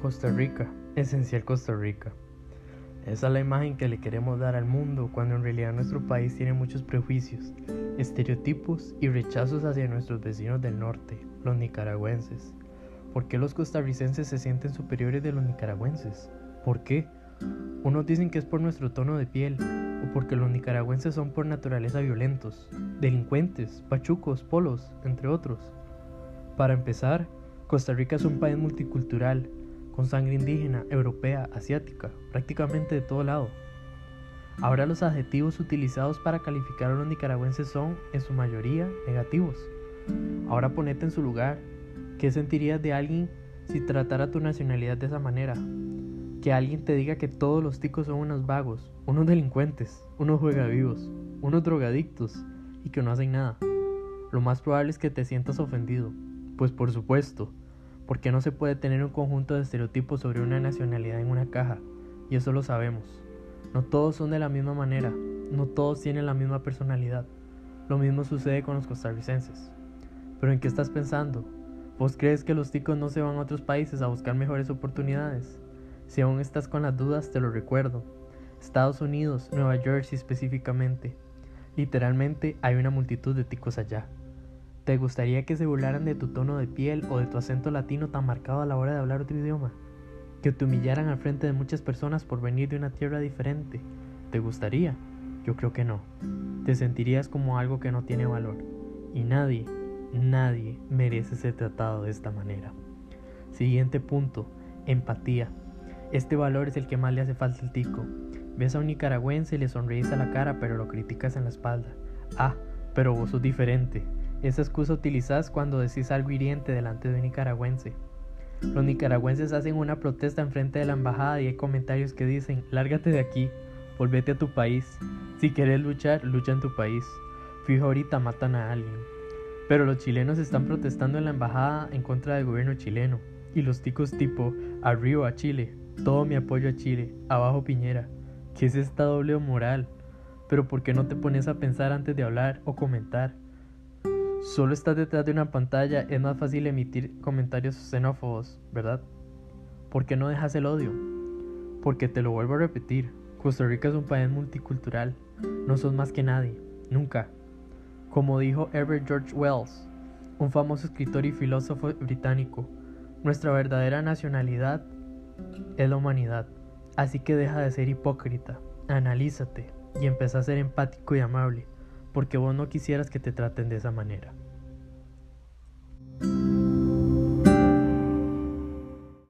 Costa Rica, esencial Costa Rica. Esa es la imagen que le queremos dar al mundo cuando en realidad nuestro país tiene muchos prejuicios, estereotipos y rechazos hacia nuestros vecinos del norte, los nicaragüenses. ¿Por qué los costarricenses se sienten superiores de los nicaragüenses? ¿Por qué? Unos dicen que es por nuestro tono de piel o porque los nicaragüenses son por naturaleza violentos, delincuentes, pachucos, polos, entre otros. Para empezar, Costa Rica es un país multicultural con sangre indígena, europea, asiática, prácticamente de todo lado. Ahora los adjetivos utilizados para calificar a los nicaragüenses son, en su mayoría, negativos. Ahora ponete en su lugar. ¿Qué sentirías de alguien si tratara tu nacionalidad de esa manera? Que alguien te diga que todos los ticos son unos vagos, unos delincuentes, unos juegavivos, unos drogadictos y que no hacen nada. Lo más probable es que te sientas ofendido. Pues por supuesto, porque no se puede tener un conjunto de estereotipos sobre una nacionalidad en una caja, y eso lo sabemos. No todos son de la misma manera, no todos tienen la misma personalidad. Lo mismo sucede con los costarricenses. Pero ¿en qué estás pensando? ¿Vos crees que los ticos no se van a otros países a buscar mejores oportunidades? Si aún estás con las dudas, te lo recuerdo. Estados Unidos, Nueva Jersey específicamente. Literalmente hay una multitud de ticos allá. ¿Te gustaría que se burlaran de tu tono de piel o de tu acento latino tan marcado a la hora de hablar otro idioma? ¿Que te humillaran al frente de muchas personas por venir de una tierra diferente? ¿Te gustaría? Yo creo que no. Te sentirías como algo que no tiene valor. Y nadie, nadie merece ser tratado de esta manera. Siguiente punto, empatía. Este valor es el que más le hace falta al tico. Ves a un nicaragüense y le sonríes a la cara pero lo criticas en la espalda. Ah, pero vos sos diferente. Esa excusa utilizas cuando decís algo hiriente delante de un nicaragüense. Los nicaragüenses hacen una protesta enfrente de la embajada y hay comentarios que dicen, lárgate de aquí, volvete a tu país. Si quieres luchar, lucha en tu país. Fijo ahorita matan a alguien. Pero los chilenos están protestando en la embajada en contra del gobierno chileno. Y los ticos tipo, arriba Chile, todo mi apoyo a Chile, abajo Piñera. ¿Qué es esta doble moral? Pero ¿por qué no te pones a pensar antes de hablar o comentar? Solo estás detrás de una pantalla, es más fácil emitir comentarios xenófobos, ¿verdad? ¿Por qué no dejas el odio? Porque te lo vuelvo a repetir, Costa Rica es un país multicultural, no sos más que nadie, nunca. Como dijo Herbert George Wells, un famoso escritor y filósofo británico, nuestra verdadera nacionalidad es la humanidad, así que deja de ser hipócrita, analízate y empieza a ser empático y amable porque vos no quisieras que te traten de esa manera.